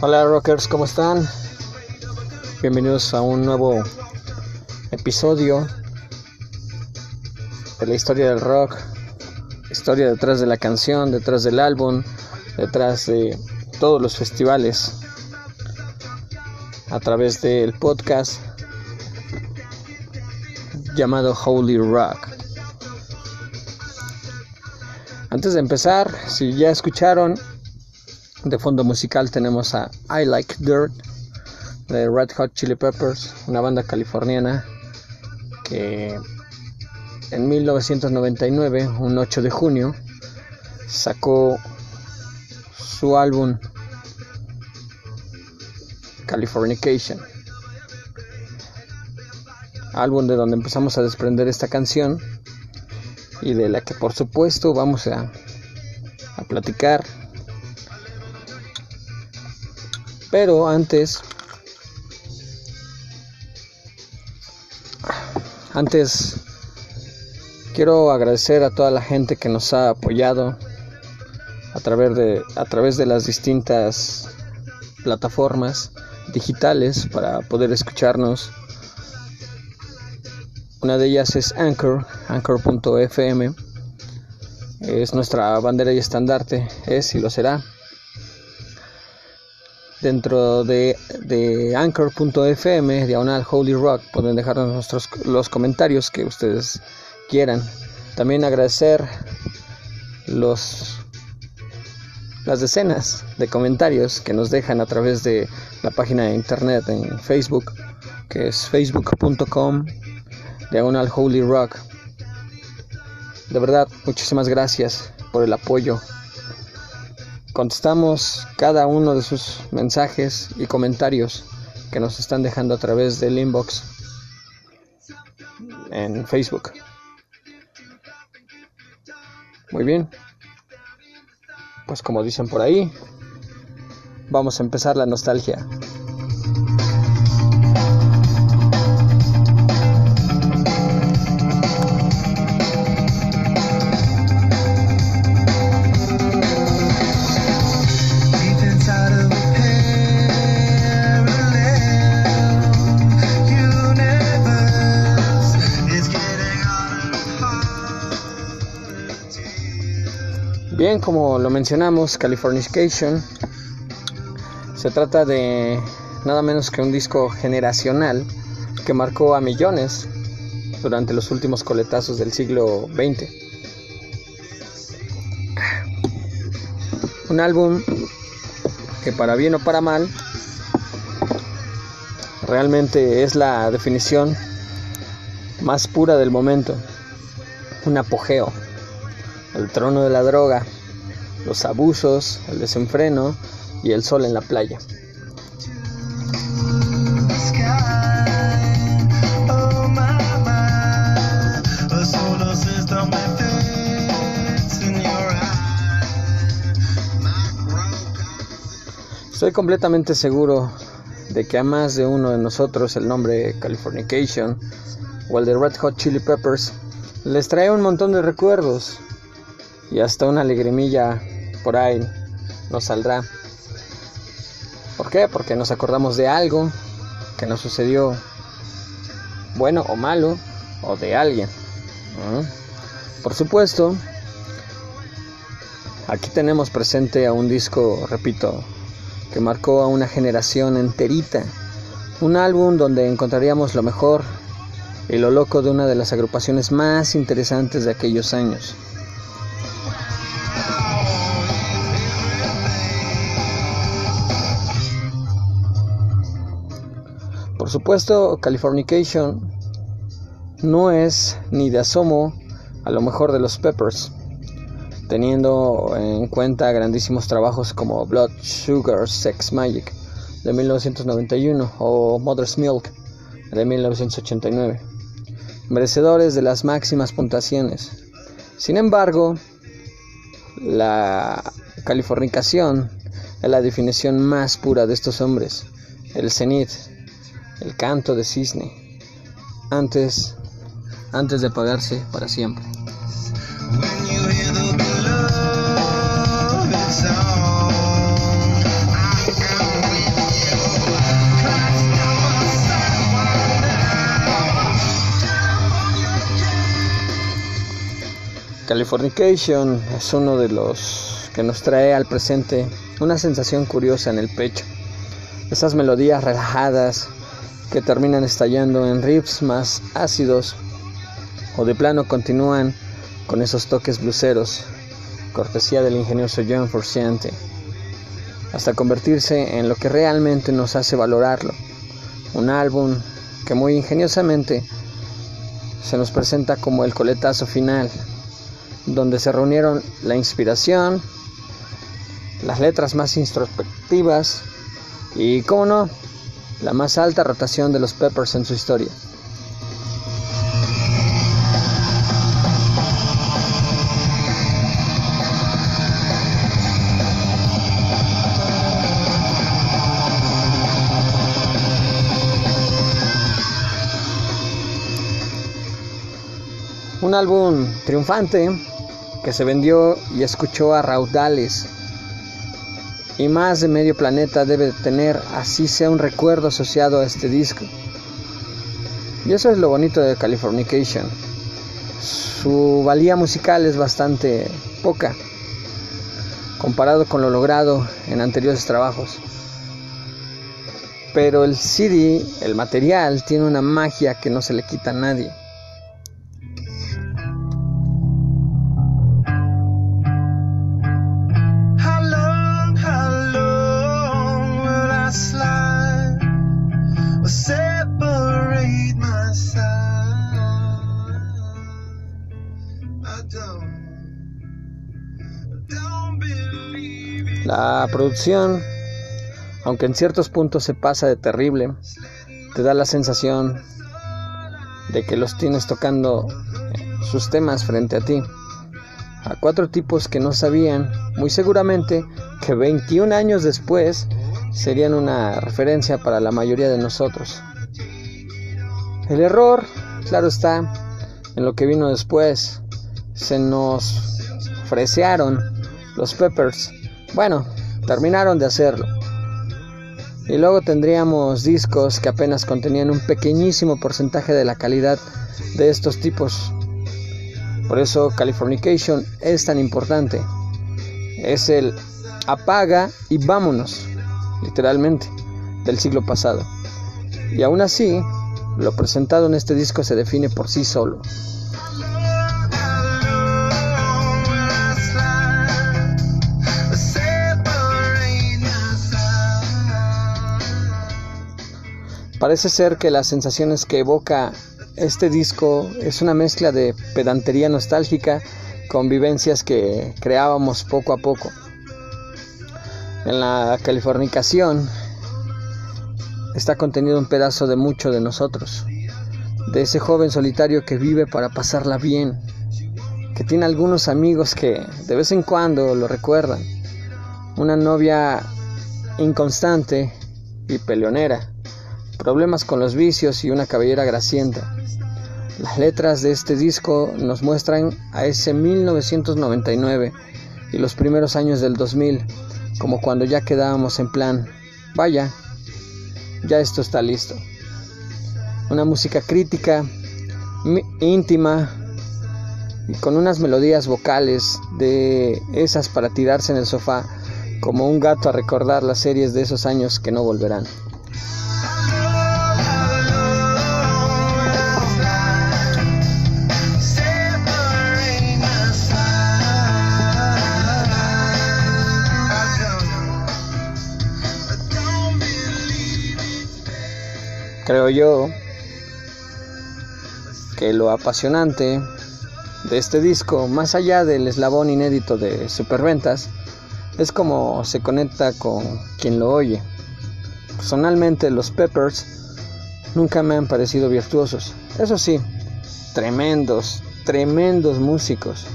Hola rockers, ¿cómo están? Bienvenidos a un nuevo episodio de la historia del rock, historia detrás de la canción, detrás del álbum, detrás de todos los festivales, a través del podcast llamado Holy Rock. Antes de empezar, si ya escucharon, de fondo musical tenemos a I Like Dirt de Red Hot Chili Peppers, una banda californiana que en 1999, un 8 de junio, sacó su álbum Californication. Álbum de donde empezamos a desprender esta canción y de la que por supuesto vamos a, a platicar Pero antes, antes quiero agradecer a toda la gente que nos ha apoyado a través de, a través de las distintas plataformas digitales para poder escucharnos. Una de ellas es Anchor, anchor.fm. Es nuestra bandera y estandarte, es y lo será dentro de, de anchor.fm, diagonal Holy Rock, pueden dejarnos nuestros, los comentarios que ustedes quieran. También agradecer los las decenas de comentarios que nos dejan a través de la página de internet en Facebook, que es facebook.com diagonal Holy Rock. De verdad, muchísimas gracias por el apoyo contestamos cada uno de sus mensajes y comentarios que nos están dejando a través del inbox en Facebook. Muy bien. Pues como dicen por ahí, vamos a empezar la nostalgia. Bien, como lo mencionamos, Californication se trata de nada menos que un disco generacional que marcó a millones durante los últimos coletazos del siglo XX. Un álbum que para bien o para mal realmente es la definición más pura del momento, un apogeo. El trono de la droga, los abusos, el desenfreno y el sol en la playa. Estoy completamente seguro de que a más de uno de nosotros el nombre Californication o el de Red Hot Chili Peppers les trae un montón de recuerdos, y hasta una alegrimilla por ahí nos saldrá. ¿Por qué? Porque nos acordamos de algo que nos sucedió, bueno o malo, o de alguien. Por supuesto, aquí tenemos presente a un disco, repito, que marcó a una generación enterita. Un álbum donde encontraríamos lo mejor y lo loco de una de las agrupaciones más interesantes de aquellos años. Supuesto, Californication no es ni de asomo a lo mejor de los Peppers, teniendo en cuenta grandísimos trabajos como Blood Sugar Sex Magic de 1991 o Mother's Milk de 1989, merecedores de las máximas puntuaciones. Sin embargo, la californicación es la definición más pura de estos hombres, el cenit el canto de cisne, antes, antes de apagarse para siempre. Californication es uno de los que nos trae al presente una sensación curiosa en el pecho. Esas melodías relajadas que terminan estallando en riffs más ácidos o de plano continúan con esos toques bluseros, cortesía del ingenioso John Frusciante, hasta convertirse en lo que realmente nos hace valorarlo, un álbum que muy ingeniosamente se nos presenta como el coletazo final donde se reunieron la inspiración, las letras más introspectivas y, como no, la más alta rotación de los Peppers en su historia. Un álbum triunfante que se vendió y escuchó a raudales. Y más de medio planeta debe tener, así sea un recuerdo asociado a este disco. Y eso es lo bonito de Californication. Su valía musical es bastante poca comparado con lo logrado en anteriores trabajos. Pero el CD, el material, tiene una magia que no se le quita a nadie. La producción, aunque en ciertos puntos se pasa de terrible, te da la sensación de que los tienes tocando sus temas frente a ti. A cuatro tipos que no sabían, muy seguramente, que 21 años después serían una referencia para la mayoría de nosotros. El error, claro está, en lo que vino después, se nos fresearon los Peppers bueno, terminaron de hacerlo. Y luego tendríamos discos que apenas contenían un pequeñísimo porcentaje de la calidad de estos tipos. Por eso Californication es tan importante. Es el apaga y vámonos, literalmente, del siglo pasado. Y aún así, lo presentado en este disco se define por sí solo. Parece ser que las sensaciones que evoca este disco es una mezcla de pedantería nostálgica con vivencias que creábamos poco a poco. En la californicación está contenido un pedazo de mucho de nosotros, de ese joven solitario que vive para pasarla bien, que tiene algunos amigos que de vez en cuando lo recuerdan, una novia inconstante y peleonera problemas con los vicios y una cabellera grasienta. Las letras de este disco nos muestran a ese 1999 y los primeros años del 2000, como cuando ya quedábamos en plan, vaya, ya esto está listo. Una música crítica, íntima y con unas melodías vocales de esas para tirarse en el sofá como un gato a recordar las series de esos años que no volverán. Creo yo que lo apasionante de este disco, más allá del eslabón inédito de superventas, es como se conecta con quien lo oye. Personalmente los Peppers nunca me han parecido virtuosos. Eso sí, tremendos, tremendos músicos.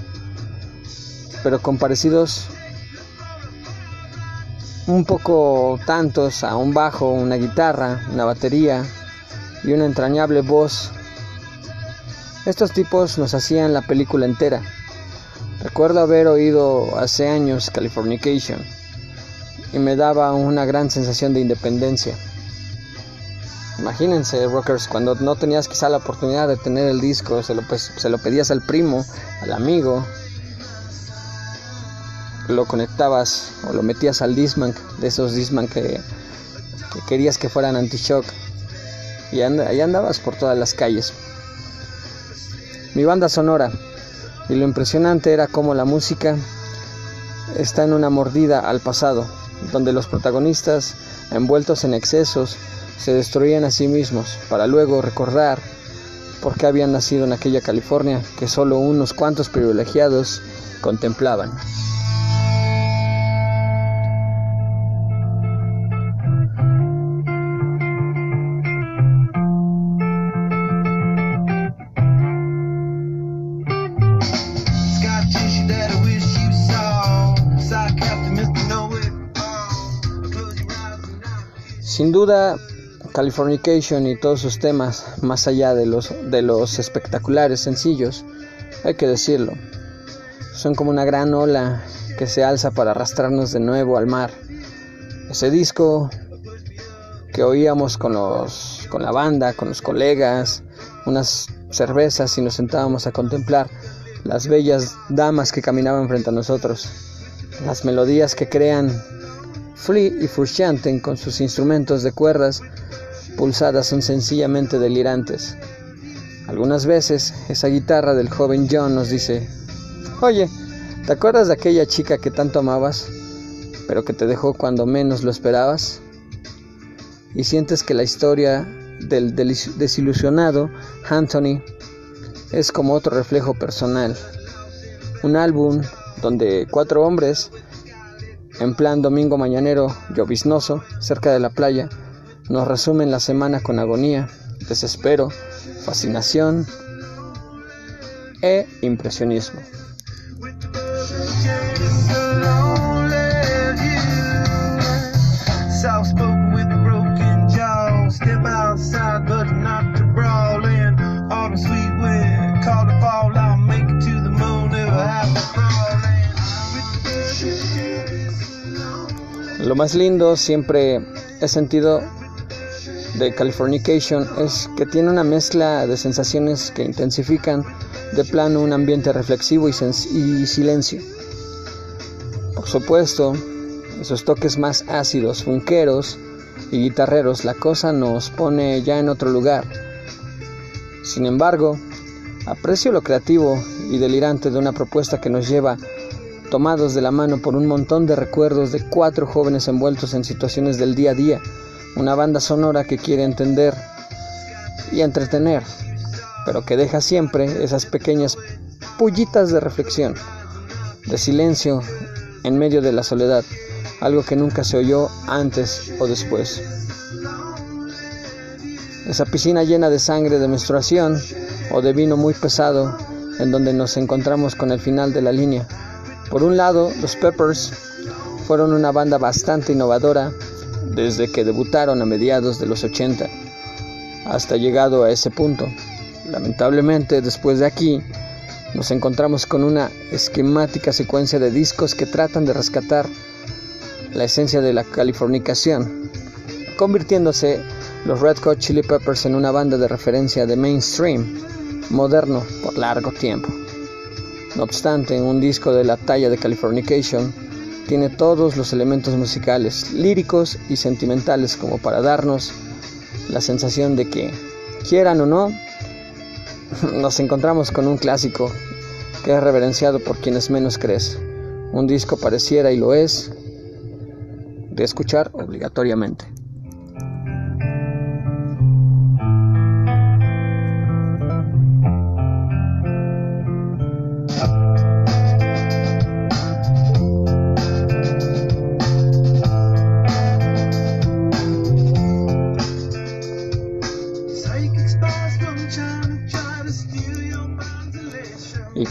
Pero con parecidos un poco tantos a un bajo, una guitarra, una batería, y una entrañable voz. Estos tipos nos hacían la película entera. Recuerdo haber oído hace años Californication y me daba una gran sensación de independencia. Imagínense, rockers, cuando no tenías quizá la oportunidad de tener el disco, se lo, pues, se lo pedías al primo, al amigo, lo conectabas o lo metías al Disman, de esos Disman que, querías que fueran anti-shock, y ahí andabas por todas las calles. Mi banda sonora, y lo impresionante era cómo la música está en una mordida al pasado, donde los protagonistas, envueltos en excesos, se destruían a sí mismos para luego recordar por qué habían nacido en aquella California que solo unos cuantos privilegiados contemplaban. Sin duda, Californication y todos sus temas, más allá de los, de los espectaculares sencillos, hay que decirlo, son como una gran ola que se alza para arrastrarnos de nuevo al mar. Ese disco que oíamos con, los, con la banda, con los colegas, unas cervezas y nos sentábamos a contemplar las bellas damas que caminaban frente a nosotros, las melodías que crean Flea y Frusciante con sus instrumentos de cuerdas pulsadas son sencillamente delirantes. Algunas veces esa guitarra del joven John nos dice, oye, ¿te acuerdas de aquella chica que tanto amabas, pero que te dejó cuando menos lo esperabas? Y sientes que la historia del desilusionado Anthony es como otro reflejo personal. Un álbum donde cuatro hombres, en plan domingo mañanero lloviznoso, cerca de la playa, nos resumen la semana con agonía, desespero, fascinación e impresionismo. Más lindo siempre he sentido de Californication es que tiene una mezcla de sensaciones que intensifican de plano un ambiente reflexivo y, y silencio. Por supuesto, esos toques más ácidos, funqueros y guitarreros, la cosa nos pone ya en otro lugar. Sin embargo, aprecio lo creativo y delirante de una propuesta que nos lleva tomados de la mano por un montón de recuerdos de cuatro jóvenes envueltos en situaciones del día a día una banda sonora que quiere entender y entretener, pero que deja siempre esas pequeñas pullitas de reflexión, de silencio en medio de la soledad, algo que nunca se oyó antes o después. Esa piscina llena de sangre de menstruación o de vino muy pesado en donde nos encontramos con el final de la línea. Por un lado, los Peppers fueron una banda bastante innovadora desde que debutaron a mediados de los 80 hasta llegado a ese punto. Lamentablemente, después de aquí, nos encontramos con una esquemática secuencia de discos que tratan de rescatar la esencia de la californicación, convirtiéndose los Red Hot Chili Peppers en una banda de referencia de mainstream moderno por largo tiempo. No obstante, un disco de la talla de Californication tiene todos los elementos musicales, líricos y sentimentales como para darnos la sensación de que, quieran o no, nos encontramos con un clásico que es reverenciado por quienes menos crees. Un disco pareciera y lo es de escuchar obligatoriamente.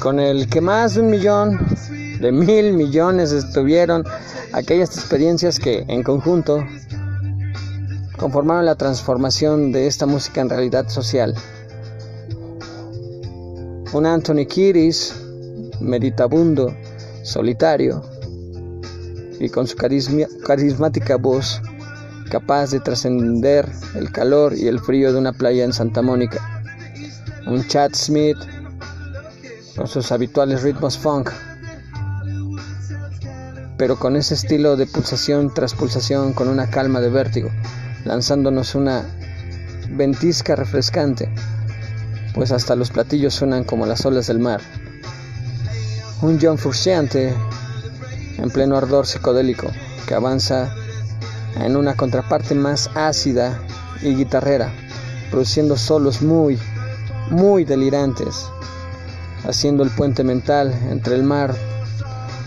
Con el que más de un millón, de mil millones estuvieron aquellas experiencias que en conjunto conformaron la transformación de esta música en realidad social. Un Anthony Kiris, meditabundo, solitario, y con su carismática voz capaz de trascender el calor y el frío de una playa en Santa Mónica. Un Chad Smith con sus habituales ritmos funk, pero con ese estilo de pulsación tras pulsación, con una calma de vértigo, lanzándonos una ventisca refrescante, pues hasta los platillos suenan como las olas del mar. Un John Frusciante en pleno ardor psicodélico que avanza en una contraparte más ácida y guitarrera, produciendo solos muy, muy delirantes, haciendo el puente mental entre el mar,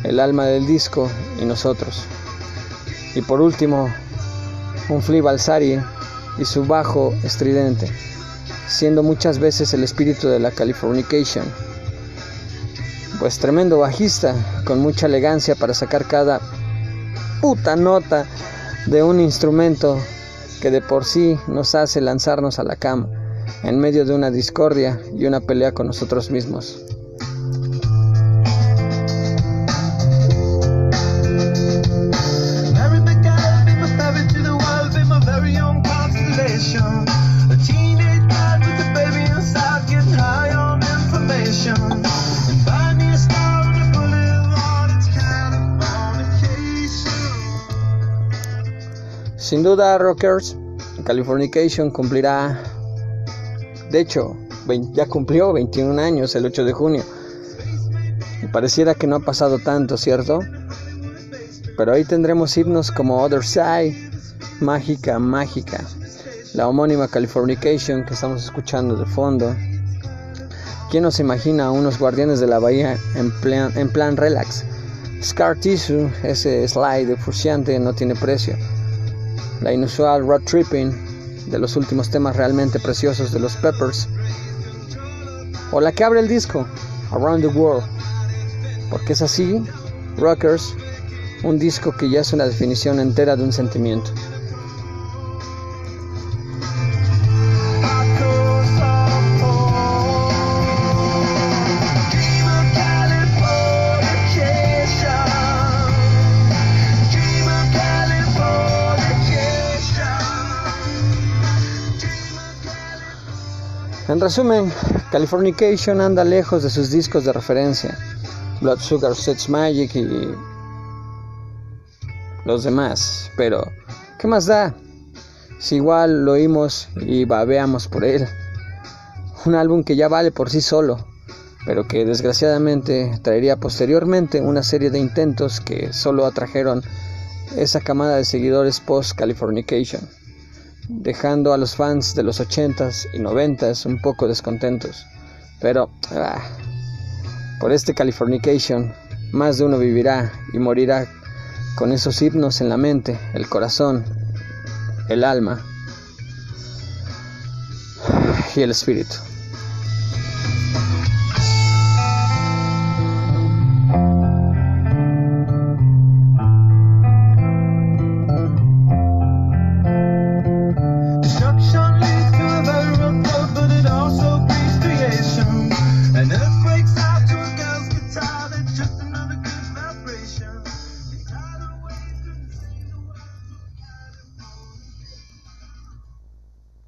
el alma del disco y nosotros. Y por último, un Flea Balsari y su bajo estridente, siendo muchas veces el espíritu de la Californication. Pues tremendo bajista, con mucha elegancia para sacar cada puta nota de un instrumento que de por sí nos hace lanzarnos a la cama en medio de una discordia y una pelea con nosotros mismos. Sin duda, Rockers, Californication cumplirá, de hecho, ya cumplió 21 años el 8 de junio. Pareciera que no ha pasado tanto, ¿cierto? Pero ahí tendremos himnos como Other Side, Mágica, Mágica, la homónima Californication que estamos escuchando de fondo. ¿Quién nos imagina a unos guardianes de la bahía en plan, en plan relax? Scar Tissue, ese slide de fusiante no tiene precio la inusual road tripping de los últimos temas realmente preciosos de los Peppers, o la que abre el disco, Around the World, porque es así, Rockers, un disco que ya es una definición entera de un sentimiento. Resumen, Californication anda lejos de sus discos de referencia, Blood Sugar Sets Magic y los demás, pero ¿qué más da? Si igual lo oímos y babeamos por él. Un álbum que ya vale por sí solo, pero que desgraciadamente traería posteriormente una serie de intentos que solo atrajeron esa camada de seguidores post-Californication dejando a los fans de los 80s y 90s un poco descontentos. Pero ah, por este Californication, más de uno vivirá y morirá con esos himnos en la mente, el corazón, el alma y el espíritu.